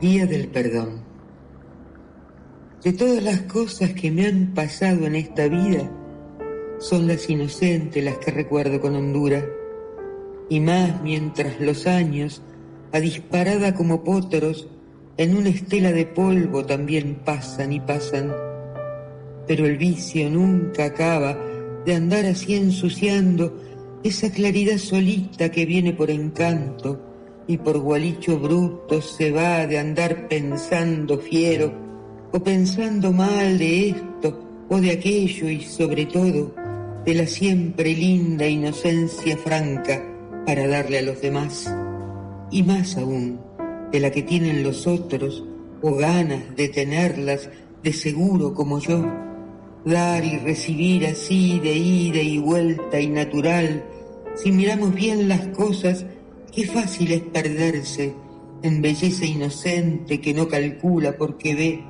Día del Perdón. De todas las cosas que me han pasado en esta vida, son las inocentes las que recuerdo con hondura, y más mientras los años, a disparada como póteros, en una estela de polvo también pasan y pasan. Pero el vicio nunca acaba de andar así ensuciando esa claridad solita que viene por encanto y por gualicho bruto se va de andar pensando fiero o pensando mal de esto o de aquello y sobre todo de la siempre linda inocencia franca para darle a los demás y más aún de la que tienen los otros o ganas de tenerlas de seguro como yo, dar y recibir así de ida y vuelta y natural, si miramos bien las cosas, qué fácil es perderse en belleza inocente que no calcula porque ve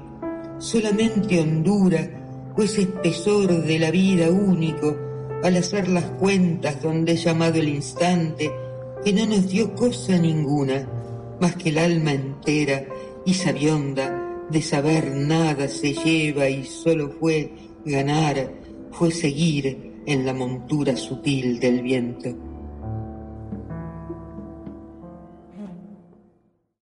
solamente hondura o ese espesor de la vida único al hacer las cuentas donde he llamado el instante que no nos dio cosa ninguna más que el alma entera y sabionda de saber nada se lleva y solo fue ganar, fue seguir en la montura sutil del viento